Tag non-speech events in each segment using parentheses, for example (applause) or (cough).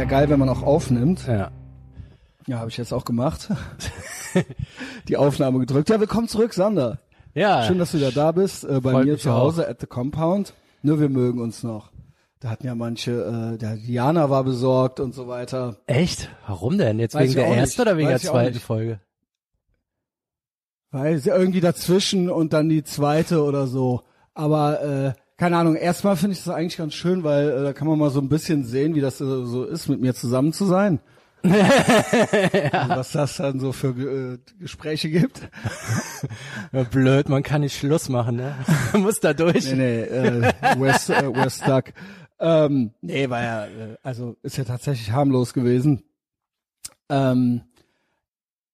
wäre geil, wenn man auch aufnimmt. Ja. Ja, habe ich jetzt auch gemacht. (laughs) Die Aufnahme gedrückt. Ja, willkommen zurück, Sander. Ja. Schön, dass du wieder da bist, äh, bei mir zu Hause at the Compound. Nur wir mögen uns noch. Da hatten ja manche, äh, der Diana war besorgt und so weiter. Echt? Warum denn? Jetzt Weiß wegen der auch ersten oder wegen Weiß der auch zweiten. Folge? Weil sie irgendwie dazwischen und dann die zweite oder so. Aber äh, keine Ahnung, erstmal finde ich das eigentlich ganz schön, weil äh, da kann man mal so ein bisschen sehen, wie das äh, so ist, mit mir zusammen zu sein. (laughs) also, was das dann so für äh, Gespräche gibt. (laughs) Ja, blöd, man kann nicht Schluss machen, ne? Man (laughs) muss da durch. Nee, nee, äh, we're, äh, we're stuck. Ähm, nee, war ja, äh, also ist ja tatsächlich harmlos gewesen. Ähm,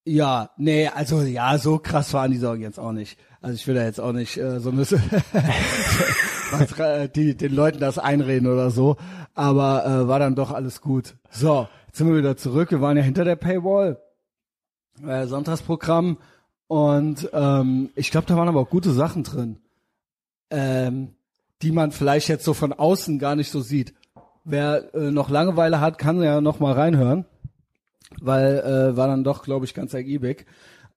ja, nee, also ja, so krass waren die Sorgen jetzt auch nicht. Also ich will da jetzt auch nicht äh, so müsse was, äh, die den Leuten das einreden oder so, aber äh, war dann doch alles gut. So, jetzt sind wir wieder zurück. Wir waren ja hinter der Paywall, äh, Sonntagsprogramm und ähm, ich glaube, da waren aber auch gute Sachen drin, ähm, die man vielleicht jetzt so von außen gar nicht so sieht. Wer äh, noch Langeweile hat, kann ja noch mal reinhören, weil äh, war dann doch, glaube ich, ganz ergiebig.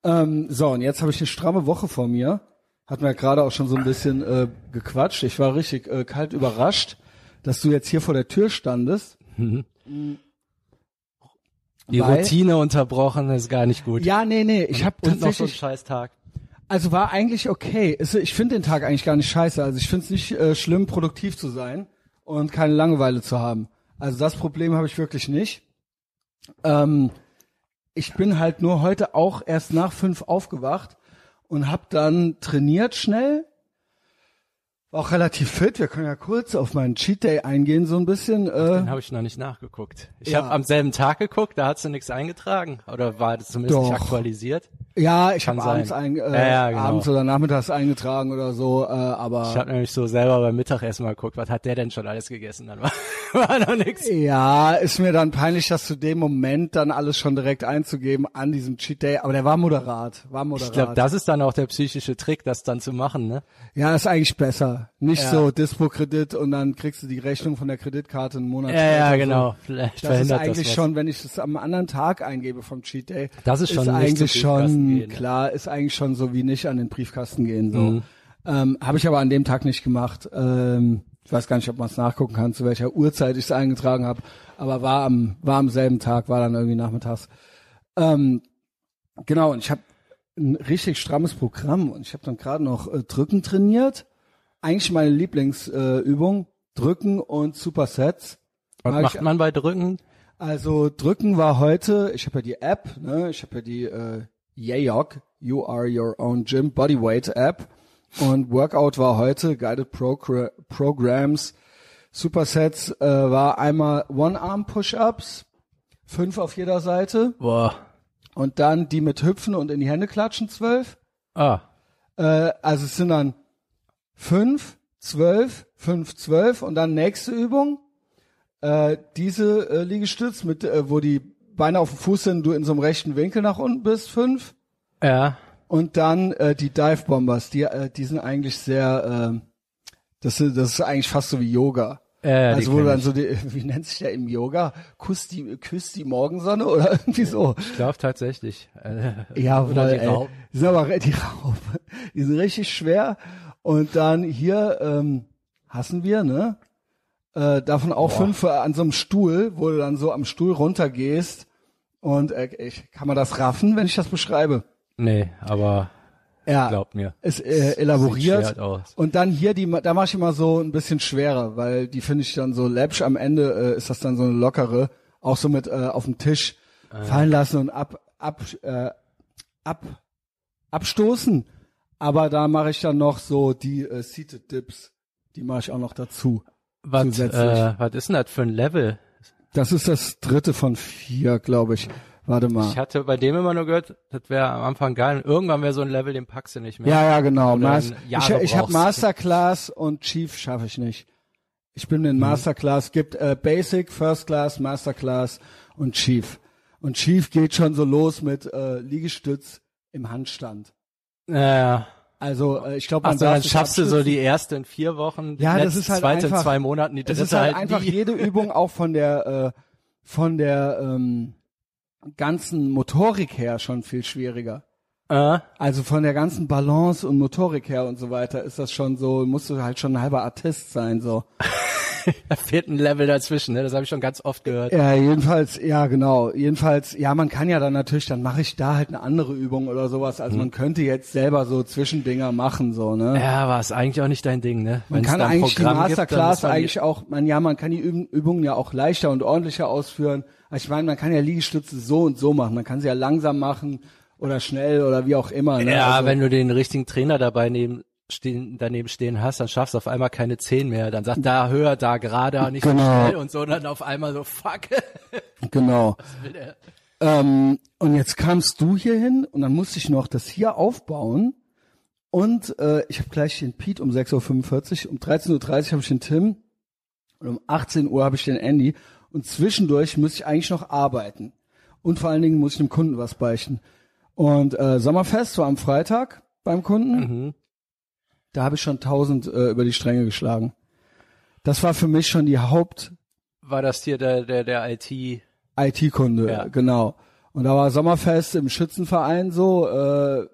Ähm, so, und jetzt habe ich eine stramme Woche vor mir. Hat mir ja gerade auch schon so ein bisschen äh, gequatscht. Ich war richtig äh, kalt überrascht, dass du jetzt hier vor der Tür standest. Die Weil- Routine unterbrochen ist gar nicht gut. Ja, nee, nee, ich habe Und noch so ein tatsächlich, scheiß Tag. also war eigentlich okay. Ich finde den Tag eigentlich gar nicht scheiße. Also ich finde es nicht äh, schlimm, produktiv zu sein und keine Langeweile zu haben. Also das Problem habe ich wirklich nicht. Ähm, ich bin halt nur heute auch erst nach fünf aufgewacht und habe dann trainiert schnell. War auch relativ fit. Wir können ja kurz auf meinen Cheat Day eingehen so ein bisschen. Äh, Den habe ich noch nicht nachgeguckt. Ich Ja. habe am selben Tag geguckt, da hast du nichts eingetragen. Oder war das zumindest nicht Doch. aktualisiert? ja, ich habe abends, ein, äh, Ja, ja, genau. abends oder nachmittags eingetragen oder so. Äh, aber Ich habe nämlich so selber beim Mittagessen mal geguckt, was hat der denn schon alles gegessen? Dann (laughs) war, war noch nichts. Ja, ist mir dann peinlich, das zu dem Moment dann alles schon direkt einzugeben an diesem Cheat Day. Aber der war moderat, war moderat. Ich glaube, das ist dann auch der psychische Trick, das dann zu machen, ne? ja, ist eigentlich besser. Nicht Ja. so Dispo-Kredit und dann kriegst du die Rechnung von der Kreditkarte einen Monat Ja, später. ja, so. genau. Vielleicht Das ist eigentlich das schon, wenn ich es am anderen Tag eingebe vom Cheat Day, Das ist schon nicht eigentlich schon gehen, klar, ist eigentlich schon so wie nicht an den Briefkasten gehen. So Mhm. ähm, habe ich aber an dem Tag nicht gemacht. Ähm, ich weiß gar nicht, ob man es nachgucken kann, zu welcher Uhrzeit ich es eingetragen habe, aber war am war am selben Tag, war dann irgendwie nachmittags. Ähm, genau, und ich habe ein richtig strammes Programm und ich habe dann gerade noch äh, Drücken trainiert. Eigentlich meine Lieblingsübung, Übung, Drücken und Supersets. Was Mag macht ich- man bei Drücken? Also drücken war heute, ich habe ja die App, ne, ich habe ja die äh, Yayok, You Are Your Own Gym Bodyweight App und Workout war heute, Guided Progr Programs, Supersets äh, war einmal One-Arm Push-Ups, fünf auf jeder Seite Boah. und dann die mit Hüpfen und in die Hände klatschen, zwölf. Ah. Äh, also es sind dann fünf, zwölf, fünf, zwölf und dann nächste Übung. Äh, diese äh, Liegestütz, mit, äh, wo die Beine auf dem Fuß sind, du in so einem rechten Winkel nach unten bist, fünf. Ja. Und dann äh, die Dive Bombers, die, äh, die sind eigentlich sehr, äh, das, ist, das ist eigentlich fast so wie Yoga. Ja, die also wo du dann so, die, (laughs) wie nennt sich der im Yoga? Kuss die, küsst die Morgensonne oder irgendwie so. Ich glaube tatsächlich. Äh, Ja, (laughs) oder voll, die. Raupen. Die sind aber die Raupen. Die sind richtig schwer. Und dann hier ähm, hassen wir, ne? Äh, davon auch fünf äh, an so einem Stuhl, wo du dann so am Stuhl runtergehst. Und äh, ich, kann man das raffen, wenn ich das beschreibe? Nee, aber Ja, glaub mir. ist äh, elaboriert. Und dann hier, die, da mache ich immer so ein bisschen schwerer, weil die finde ich dann so läppsch. Am Ende äh, ist das dann so eine lockere, auch so mit äh, auf dem Tisch Ah, fallen lassen und ab, ab, äh, ab, abstoßen. Aber da mache ich dann noch so die äh, Seated Dips. Die mache ich auch noch dazu. Was, äh, was ist denn das für ein Level? Das ist das dritte von vier, glaube ich. Warte mal. Ich hatte bei dem immer nur gehört, das wäre am Anfang geil. Und irgendwann wäre so ein Level, den packst du nicht mehr. Ja, ja, genau. Mas ich ich habe. Masterclass und Chief schaffe ich nicht. Ich bin Mhm. in Masterclass, gibt äh, Basic, First Class, Masterclass und Chief. Und Chief geht schon so los mit äh, Liegestütz im Handstand. Ja. Also äh, ich glaube, man so, darf dann schaffst du so die erste in vier Wochen, die Ja, das letzte, ist halt zweite einfach- in zwei Monaten, die Es dritte ist halt halt einfach nie. jede Übung auch von der äh, von der ähm, ganzen Motorik her schon viel schwieriger. Äh, Also von der ganzen Balance und Motorik her und so weiter ist das schon so, musst du halt schon ein halber Artist sein, so. (laughs) (laughs) da fehlt ein Level dazwischen, ne? Das habe ich schon ganz oft gehört. Ja, jedenfalls, ja, genau. Jedenfalls, ja, man kann ja dann natürlich, dann mache ich da halt eine andere Übung oder sowas. Also man könnte jetzt selber so Zwischendinger machen, so, ne? Ja, aber ist eigentlich auch nicht dein Ding, ne? Man Wenn's kann da ein eigentlich die Programm gibt, dann Masterclass man die- eigentlich auch, man, ja, man kann die Üb- Übungen ja auch leichter und ordentlicher ausführen. Also ich meine, man kann ja Liegestütze so und so machen. Man kann sie ja langsam machen oder schnell oder wie auch immer. Ne? Ja, also, wenn du den richtigen Trainer dabei neben stehen, daneben stehen hast, dann schaffst du auf einmal keine zehn mehr. Dann sagt da höher, da gerade, nicht so Genau. schnell und so, und dann auf einmal so fuck. (laughs) Genau. Ähm, und jetzt kamst du hier hin und dann musste ich noch das hier aufbauen. Und äh, ich habe gleich den Pete um 6.45 Uhr, um 13.30 Uhr habe ich den Tim und um 18 Uhr habe ich den Andy. Und zwischendurch muss ich eigentlich noch arbeiten. Und vor allen Dingen muss ich dem Kunden was beichten. Und äh, Sommerfest war am Freitag beim Kunden. Mhm. Da habe ich schon 1000 äh, über die Stränge geschlagen. Das war für mich schon die Haupt War das hier der, der, der IT? IT-Kunde, Ja. genau. Und da war Sommerfest im Schützenverein so, äh,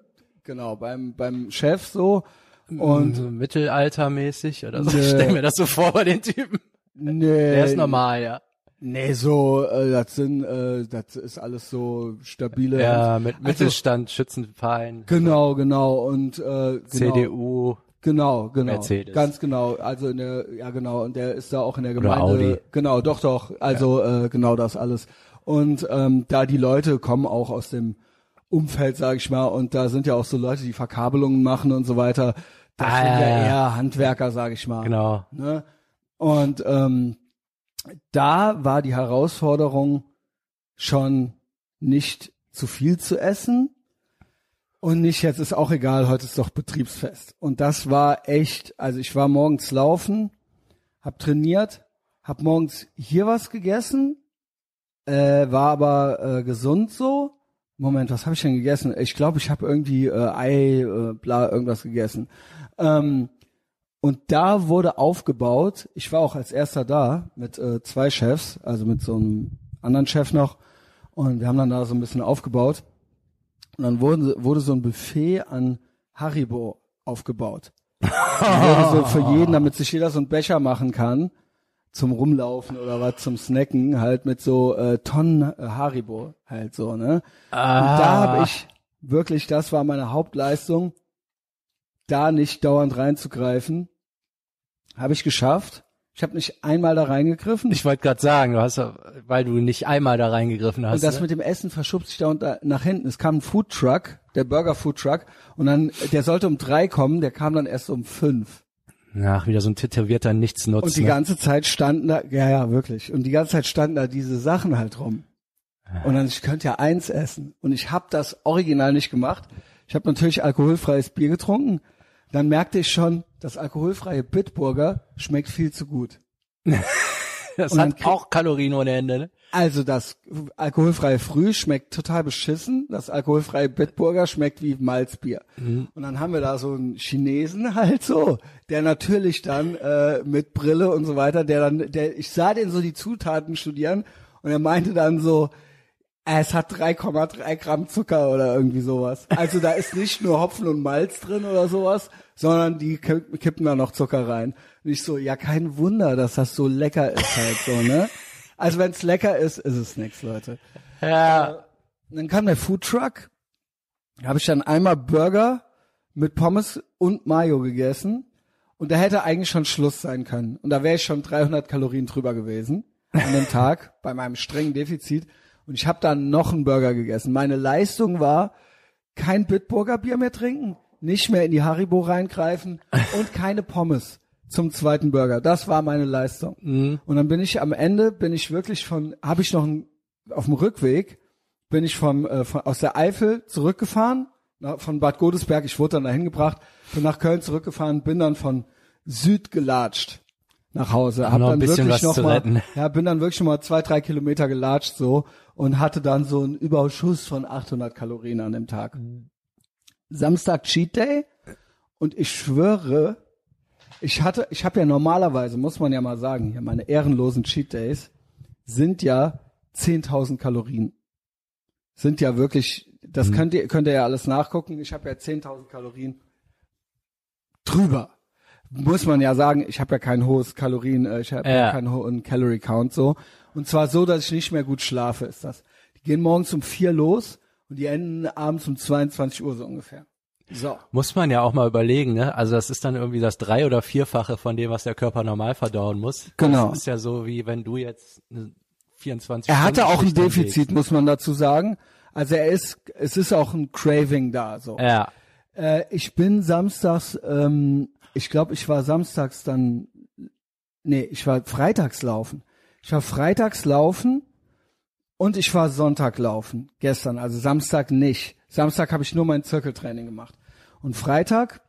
genau, beim, beim Chef so. Und so mittelaltermäßig oder so. Nee. (laughs) Ich stell mir das so vor bei den Typen. nee, Der ist normal, ja. nee, so, äh, das sind, äh, das ist alles so stabile. Ja, mit Also, Mittelstand, Schützenverein, Genau, genau. Und äh, genau, CDU. Genau, genau. Mercedes. Ganz genau. Also in der, ja genau, und der ist da auch in der Oder Gemeinde. Audi. Genau, doch, doch. Also äh, genau das alles. Und ähm, da die Leute kommen auch aus dem Umfeld, sage ich mal, und da sind ja auch so Leute, die Verkabelungen machen und so weiter. Das Ah, sind ja, ja, ja. eher Handwerker, sage ich mal. Genau. Ne? Und ähm, da war die Herausforderung schon nicht zu viel zu essen und nicht jetzt ist auch egal, heute ist doch Betriebsfest. Und das war echt, also ich war morgens laufen, hab trainiert, hab morgens hier was gegessen, äh, war aber äh, gesund so. Moment, was habe ich denn gegessen? Ich glaube, ich habe irgendwie äh, Ei, äh, bla, irgendwas gegessen. Ähm, und da wurde aufgebaut, ich war auch als erster da mit äh, zwei Chefs, also mit so einem anderen Chef noch. Und wir haben dann da so ein bisschen aufgebaut. Und dann wurde, wurde so ein Buffet an Haribo aufgebaut. (laughs) so für jeden, damit sich jeder so einen Becher machen kann, zum Rumlaufen oder was zum Snacken, halt mit so äh, Tonnen äh, Haribo halt so, ne? Ah, Und da habe ich wirklich, das war meine Hauptleistung, da nicht dauernd reinzugreifen. Habe ich geschafft. Ich habe nicht einmal da reingegriffen. Ich wollte gerade sagen, du hast, weil du nicht einmal da reingegriffen hast. und das ne? mit dem Essen verschubt sich da und da nach hinten. Es kam ein Food Truck, der Burger Food Truck, und dann, der sollte um drei kommen, der kam dann erst um fünf. Ach, wieder so ein tätowierter Nichtsnutz. Und die ne? ganze Zeit standen da, ja, ja, wirklich. Und die ganze Zeit standen da diese Sachen halt rum. Und dann, ich könnte ja eins essen. Und ich habe das original nicht gemacht. Ich habe natürlich alkoholfreies Bier getrunken. Dann merkte ich schon, das alkoholfreie Bitburger schmeckt viel zu gut. (laughs) das hat auch Kalorien ohne Ende. Ne? Also das alkoholfreie Früh schmeckt total beschissen. Das alkoholfreie Bitburger schmeckt wie Malzbier. Und dann haben wir da so einen Chinesen (laughs) halt so, der natürlich dann äh, mit Brille und so weiter, der dann, der, ich sah den so die Zutaten studieren und er meinte dann so, es hat 3,3 Gramm Zucker oder irgendwie sowas. Also da ist nicht nur Hopfen und Malz drin oder sowas, sondern die kipp- kippen da noch Zucker rein. Und ich so, ja, kein Wunder, dass das so lecker ist halt so, ne? Also wenn es lecker ist, ist es nix, Leute. Ja. Und dann kam der Food Truck, habe ich dann einmal Burger mit Pommes und Mayo gegessen und da hätte eigentlich schon Schluss sein können. Und da wäre ich schon 300 Kalorien drüber gewesen an dem Tag bei meinem strengen Defizit. Und ich habe dann noch einen Burger gegessen. Meine Leistung war, kein Bitburger Bier mehr trinken, nicht mehr in die Haribo reingreifen und keine Pommes zum zweiten Burger. Das war meine Leistung. Und dann bin ich am Ende, bin ich wirklich von, habe ich noch einen, auf dem Rückweg, bin ich vom, äh, von, aus der Eifel zurückgefahren, na, von Bad Godesberg, ich wurde dann dahin gebracht, bin nach Köln zurückgefahren, bin dann von Süd gelatscht nach Hause. Hab noch dann wirklich noch mal, retten. (laughs) ja, bin dann wirklich schon mal zwei, drei Kilometer gelatscht so und hatte dann so einen Überschuss von 800 Kalorien an dem Tag. Samstag Cheat Day und ich schwöre, ich hatte, ich habe ja normalerweise, muss man ja mal sagen, hier meine ehrenlosen Cheat Days sind ja 10.000 Kalorien. Sind ja wirklich, das Mhm. könnt ihr, könnt ihr ja alles nachgucken. Ich habe ja 10.000 Kalorien drüber. Muss man ja sagen, ich habe ja kein hohes Kalorien, äh, ich habe ja. Ja. keinen hohen Calorie Count so. Und zwar so, dass ich nicht mehr gut schlafe, ist das. Die gehen morgens um vier los und die enden abends um 22 Uhr so ungefähr. So. Muss man ja auch mal überlegen, ne? Also das ist dann irgendwie das drei- oder vierfache von dem, was der Körper normal verdauen muss. Genau. Das ist ja so, wie wenn du jetzt eine 24 Er hatte auch ein. Defizit, muss man dazu sagen. Also er ist, es ist auch ein Craving da, so. Ja. Äh, ich bin samstags, ähm, ich glaube, ich war samstags dann, nee, ich war freitags laufen. Ich war freitags laufen und ich war Sonntag laufen, gestern, also Samstag nicht. Samstag habe ich nur mein Zirkeltraining gemacht. Und Freitag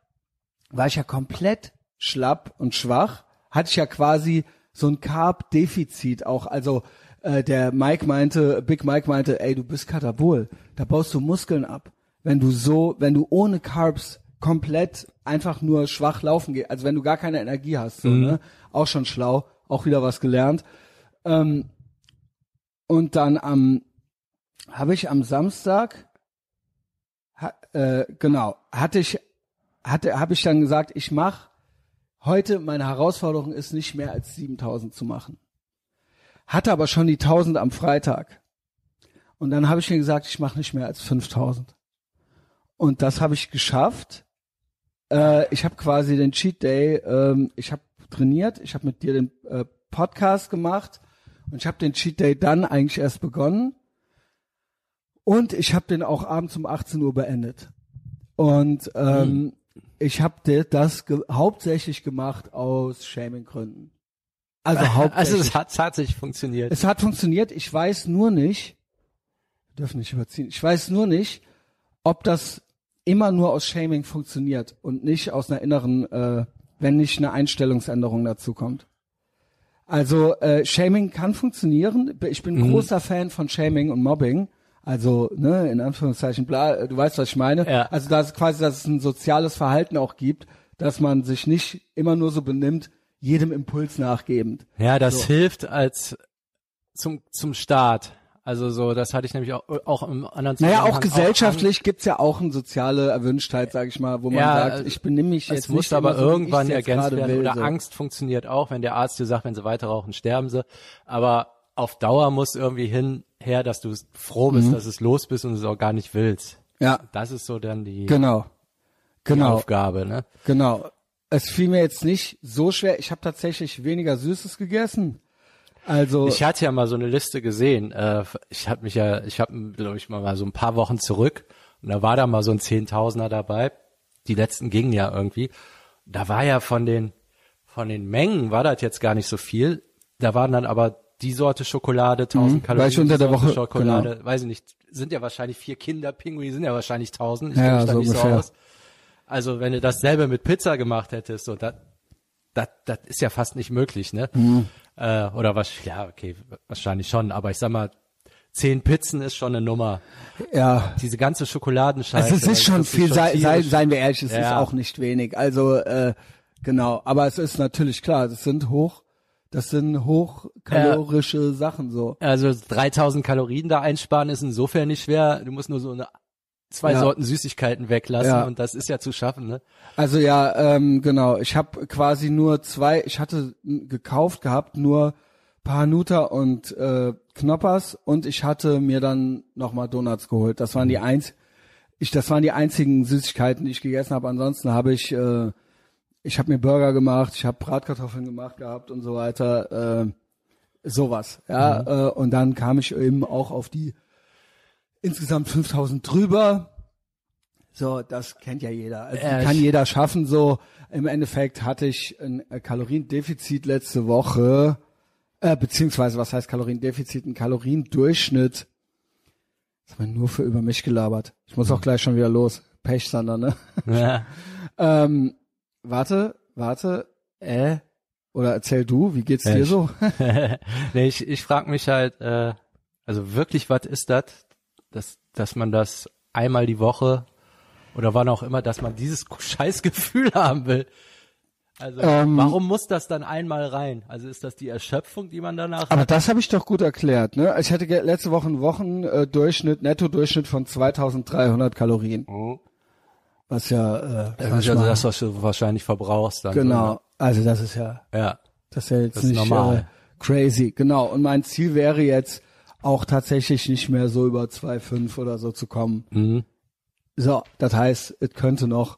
war ich ja komplett schlapp und schwach, hatte ich ja quasi so ein Carb-Defizit auch, also äh, der Mike meinte, Big Mike meinte, ey, du bist Katabol, da baust du Muskeln ab. Wenn du so, wenn du ohne Carbs komplett einfach nur schwach laufen gehst, also wenn du gar keine Energie hast, so, ne? Auch schon schlau, auch wieder was gelernt. Ähm, und dann am habe ich am Samstag ha, äh, genau, hatte ich hatte habe ich dann gesagt, ich mach heute meine Herausforderung ist nicht mehr als 7000 zu machen. Hatte aber schon die 1000 am Freitag. Und dann habe ich mir gesagt, ich mache nicht mehr als 5000. Und das habe ich geschafft. Äh, ich habe quasi den Cheat Day, ähm, ich habe trainiert, ich habe mit dir den äh, Podcast gemacht und ich habe den Cheat Day dann eigentlich erst begonnen. Und ich habe den auch abends um 18 Uhr beendet. Und ähm, ich habe das ge hauptsächlich gemacht aus Shaming-Gründen. Also (laughs) Also hauptsächlich. es hat tatsächlich funktioniert. Es hat funktioniert. Ich weiß nur nicht, wir dürfen nicht überziehen. Ich weiß nur nicht, ob das immer nur aus Shaming funktioniert und nicht aus einer inneren, äh, wenn nicht eine Einstellungsänderung dazu kommt. Also äh, Shaming kann funktionieren. Ich bin ein großer Fan von Shaming und Mobbing. Also, ne, in Anführungszeichen, bla, du weißt, was ich meine. Ja. Also, dass quasi, dass es ein soziales Verhalten auch gibt, dass man sich nicht immer nur so benimmt, jedem Impuls nachgebend. Ja, das So. hilft als zum zum Start. Also so, das hatte ich nämlich auch, auch im anderen Naja, auch gesellschaftlich gibt's ja auch eine soziale Erwünschtheit, sag ich mal, wo man Ja, sagt, ich benimm mich Es jetzt muss nicht aber so, irgendwann ergänzt werden. will, Oder so. Angst funktioniert auch, wenn der Arzt dir sagt, wenn sie weiter rauchen, sterben sie. Aber auf Dauer muss irgendwie hinher, dass du froh Mhm. bist, dass es los bist und es auch gar nicht willst. Ja, Das ist so dann die, genau. die Genau, Aufgabe, ne? genau. Es fiel mir jetzt nicht so schwer. Ich habe tatsächlich weniger Süßes gegessen. Also, Ich hatte ja mal so eine Liste gesehen. Äh, ich habe mich ja, ich habe, glaube ich, mal so ein paar Wochen zurück und da war da mal so ein Zehntausender dabei. Die letzten gingen ja irgendwie. Da war ja von den von den Mengen war das jetzt gar nicht so viel. Da waren dann aber die Sorte Schokolade, 1000 Kalorien. Mhm. weil ich unter der Woche- Schokolade, weiß ich nicht, sind ja wahrscheinlich vier Kinder, Pinguine sind ja wahrscheinlich 1000. Ich Ja, so nicht ungefähr. so aus. Also wenn du dasselbe mit Pizza gemacht hättest, so das das, das ist ja fast nicht möglich, ne? Mhm. Äh, oder was, ja, okay, wahrscheinlich schon, aber ich sag mal, zehn Pizzen ist schon eine Nummer. ja. Diese ganze Schokoladenscheiße. Also es ist schon viel, sei, sei, tierisch. seien wir ehrlich, es ist Ja. auch nicht wenig. Also, äh, genau. Aber es ist natürlich klar, das sind hoch, das sind hochkalorische Sachen so. Also 3000 Kalorien da einsparen ist insofern nicht schwer. Du musst nur so eine, zwei Ja. Sorten Süßigkeiten weglassen Ja. und das ist ja zu schaffen, ne? Also ja, ähm, genau. Ich habe quasi nur zwei, ich hatte gekauft gehabt, nur Panuta und äh, Knoppers und ich hatte mir dann nochmal Donuts geholt. Das waren die eins, ich, das waren die einzigen Süßigkeiten, die ich gegessen habe. Ansonsten habe ich, äh, ich habe mir Burger gemacht, ich habe Bratkartoffeln gemacht gehabt und so weiter. Äh, sowas, ja. Äh, und dann kam ich eben auch auf die insgesamt 5000 drüber. So, das kennt ja jeder. Also Ja, kann jeder schaffen. So, im Endeffekt hatte ich ein äh, Kaloriendefizit letzte Woche, äh, beziehungsweise was heißt Kaloriendefizit? Ein Kaloriendurchschnitt. Das haben wir nur für über mich gelabert. Ich muss auch gleich schon wieder los. Pech, Sander, ne? Ja. (laughs) Ähm, warte, warte, äh, oder erzähl du, wie geht's Ja, dir ich- so? (laughs) nee, ich, ich frage mich halt, äh, also wirklich, was ist das, dass, dass man das einmal die Woche oder wann auch immer, dass man dieses (laughs) Scheißgefühl haben will. Also Ähm, warum muss das dann einmal rein? Also ist das die Erschöpfung, die man danach Aber hat? das habe ich doch gut erklärt. Ne? Ich hatte letzte Woche einen Wochen-Durchschnitt, Netto-Durchschnitt von 2300 Kalorien. Was ja, äh, Das ist ich also das, was du wahrscheinlich verbrauchst dann. genau. Also das ist ja, So? Ja. das ist ja jetzt Das ist nicht normal. Äh, crazy. Genau. Und mein Ziel wäre jetzt auch tatsächlich nicht mehr so über 2,5 oder so zu kommen. Mhm. So, das heißt, es könnte noch,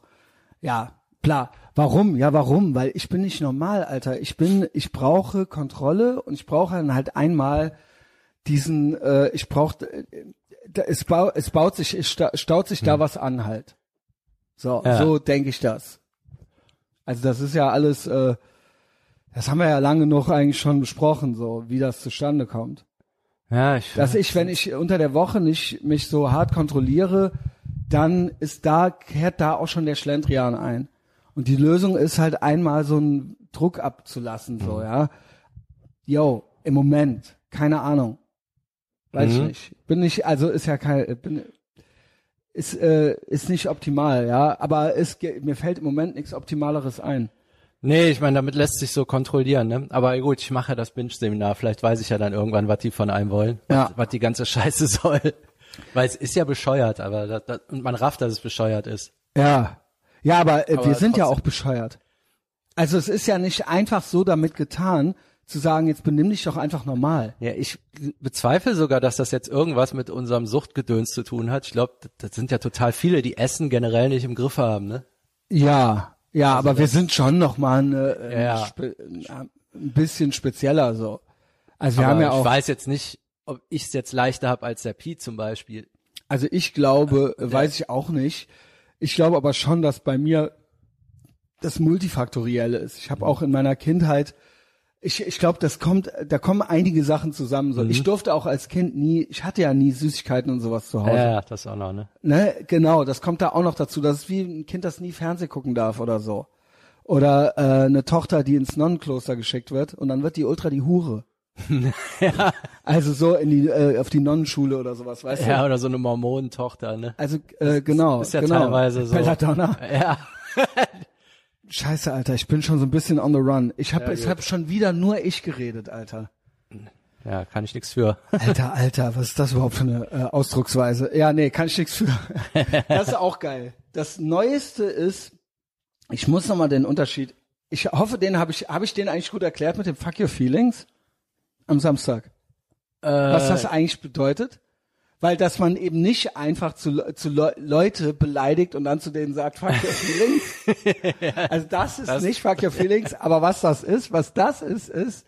ja, klar. Warum? Ja, warum? Weil ich bin nicht normal, Alter. Ich bin, ich brauche Kontrolle und ich brauche dann halt einmal diesen, äh, ich brauche, äh, es, bau, es baut sich, es sta- staut sich da was an halt. So, Ja. so denke ich das. Also das ist ja alles, äh, das haben wir ja lange noch eigentlich schon besprochen, so wie das zustande kommt. Ja, ich. Dass ich, wenn ich unter der Woche nicht mich so hart kontrolliere, dann ist da, kehrt da auch schon der Schlendrian ein. Und die Lösung ist halt einmal so einen Druck abzulassen, so, ja. Yo, im Moment, keine Ahnung. Weiß ich Mhm. nicht. Bin nicht, also ist ja kein, bin, ist, äh, ist nicht optimal, ja. Aber es, mir fällt im Moment nichts Optimaleres ein. Nee, ich meine, damit lässt sich so kontrollieren, ne? Aber gut, ich mache ja das Binge-Seminar. Vielleicht weiß ich ja dann irgendwann, was die von einem wollen. Ja. Was, was die ganze (laughs) Scheiße soll. Weil es ist ja bescheuert, aber das, das, und man rafft, dass es bescheuert ist. Ja. Ja, aber, äh, Aber wir sind ja trotzdem. auch bescheuert. Also es ist ja nicht einfach so damit getan, zu sagen, jetzt benimm dich doch einfach normal. Ja, ich bezweifle sogar, dass das jetzt irgendwas mit unserem Suchtgedöns zu tun hat. Ich glaube, das sind ja total viele, die Essen generell nicht im Griff haben, ne? Ja, ja, aber wir sind schon noch mal eine, äh, Ja. ein bisschen spezieller so. Also wir Aber haben ja ich auch, weiß jetzt nicht, ob ich es jetzt leichter habe als der Pete zum Beispiel. also ich glaube, äh, weiß ich auch nicht. Ich glaube aber schon, dass bei mir das Multifaktorielle ist. Ich habe auch in meiner Kindheit, ich, ich glaube, das kommt, da kommen einige Sachen zusammen. So, ich durfte auch als Kind nie, ich hatte ja nie Süßigkeiten und sowas zu Hause. Ja, das auch noch, ne? Ne, genau, das kommt da auch noch dazu. Das ist wie ein Kind, das nie Fernseh gucken darf oder so. Oder äh, eine Tochter, die ins Nonnenkloster geschickt wird und dann wird die Ultra die Hure. (laughs) Also so in die äh, auf die Nonnenschule oder sowas, weißt Ja, du? oder so eine Mormonentochter, ne? Also äh, genau, ist ja genau. teilweise so. Belladonna. Ja. (laughs) Scheiße, Alter, ich bin schon so ein bisschen on the run. Ich habe Ja, ich hab schon wieder nur ich geredet, Alter. Ja, kann ich nichts für. (laughs) Alter, Alter, was ist das überhaupt für eine äh, Ausdrucksweise? Ja, nee, kann ich nichts für. (laughs) Das ist auch geil. Das Neueste ist, ich muss noch mal den Unterschied. Ich hoffe, den habe ich, habe ich den eigentlich gut erklärt mit dem Fuck Your Feelings am Samstag. Was das eigentlich bedeutet? Weil, dass man eben nicht einfach zu, zu Le Leute beleidigt und dann zu denen sagt, fuck your feelings. (laughs) Also das ist Das- nicht fuck your feelings, aber was das ist, was das ist, ist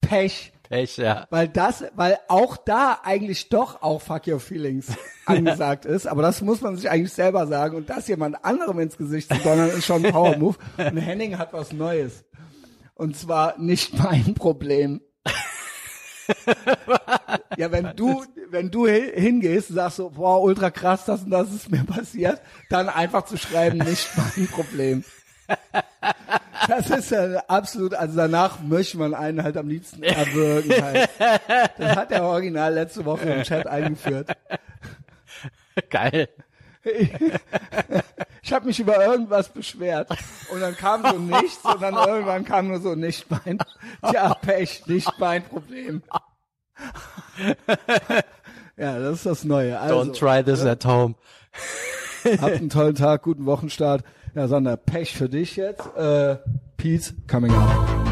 Pech. Pech, ja. Weil das, weil auch da eigentlich doch auch fuck your feelings (laughs) angesagt ist, aber das muss man sich eigentlich selber sagen und das jemand anderem ins Gesicht zu donnern ist schon ein Power Move. Und Henning hat was Neues. Und zwar nicht mein Problem. (laughs) ja, wenn du, wenn du hi- hingehst und sagst so, boah, ultra krass, das und das ist mir passiert, dann einfach zu schreiben, nicht mein Problem. Das ist ja absolut, also danach möchte man einen halt am liebsten erwürgen halt. Das hat der Original letzte Woche im Chat eingeführt. Geil. (laughs) Ich habe mich über irgendwas beschwert und dann kam so nichts und dann irgendwann kam nur so nicht mein, tja, Pech, nicht mein Problem. Ja, das ist das Neue. Also, Don't try this at home. habt einen tollen Tag, guten Wochenstart. Ja, Sander, Pech für dich jetzt. Äh, Peace, coming up.